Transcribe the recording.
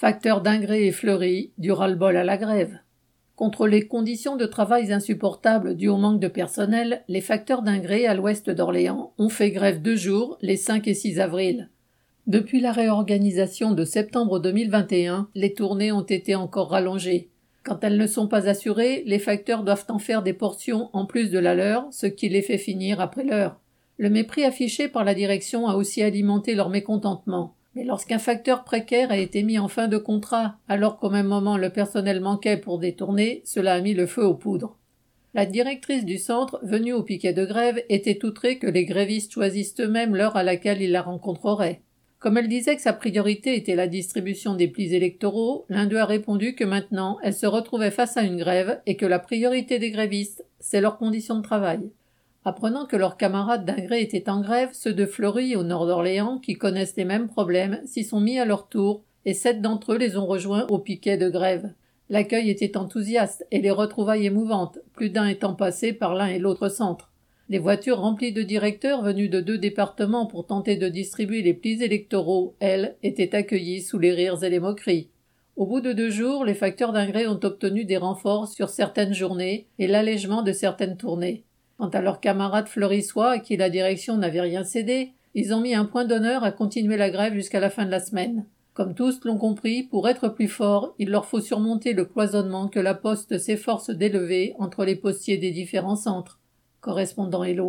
Facteurs d'Ingré et Fleury, du ras-le-bol à la grève. Contre les conditions de travail insupportables dues au manque de personnel, les facteurs d'Ingré à l'ouest d'Orléans ont fait grève deux jours, les 5 et 6 avril. Depuis la réorganisation de septembre 2021, les tournées ont été encore rallongées. Quand elles ne sont pas assurées, les facteurs doivent en faire des portions en plus de la leur, ce qui les fait finir après l'heure. Le mépris affiché par la direction a aussi alimenté leur mécontentement. Mais lorsqu'un facteur précaire a été mis en fin de contrat, alors qu'au même moment le personnel manquait pour détourner, cela a mis le feu aux poudres. La directrice du centre, venue au piquet de grève, était outrée que les grévistes choisissent eux-mêmes l'heure à laquelle ils la rencontreraient. Comme elle disait que sa priorité était la distribution des plis électoraux, l'un d'eux a répondu que maintenant elle se retrouvait face à une grève et que la priorité des grévistes, c'est leurs conditions de travail. Apprenant que leurs camarades d'Ingré étaient en grève, ceux de Fleury au nord d'Orléans, qui connaissent les mêmes problèmes, s'y sont mis à leur tour, et sept d'entre eux les ont rejoints au piquet de grève. L'accueil était enthousiaste et les retrouvailles émouvantes, plus d'un étant passé par l'un et l'autre centre. Les voitures remplies de directeurs venus de deux départements pour tenter de distribuer les plis électoraux, elles, étaient accueillies sous les rires et les moqueries. Au bout de deux jours, les facteurs d'Ingré ont obtenu des renforts sur certaines journées et l'allègement de certaines tournées. Quant à leurs camarades fleurissois à qui la direction n'avait rien cédé, ils ont mis un point d'honneur à continuer la grève jusqu'à la fin de la semaine. Comme tous l'ont compris, pour être plus forts, il leur faut surmonter le cloisonnement que la poste s'efforce d'élever entre les postiers des différents centres. Correspondant Hello.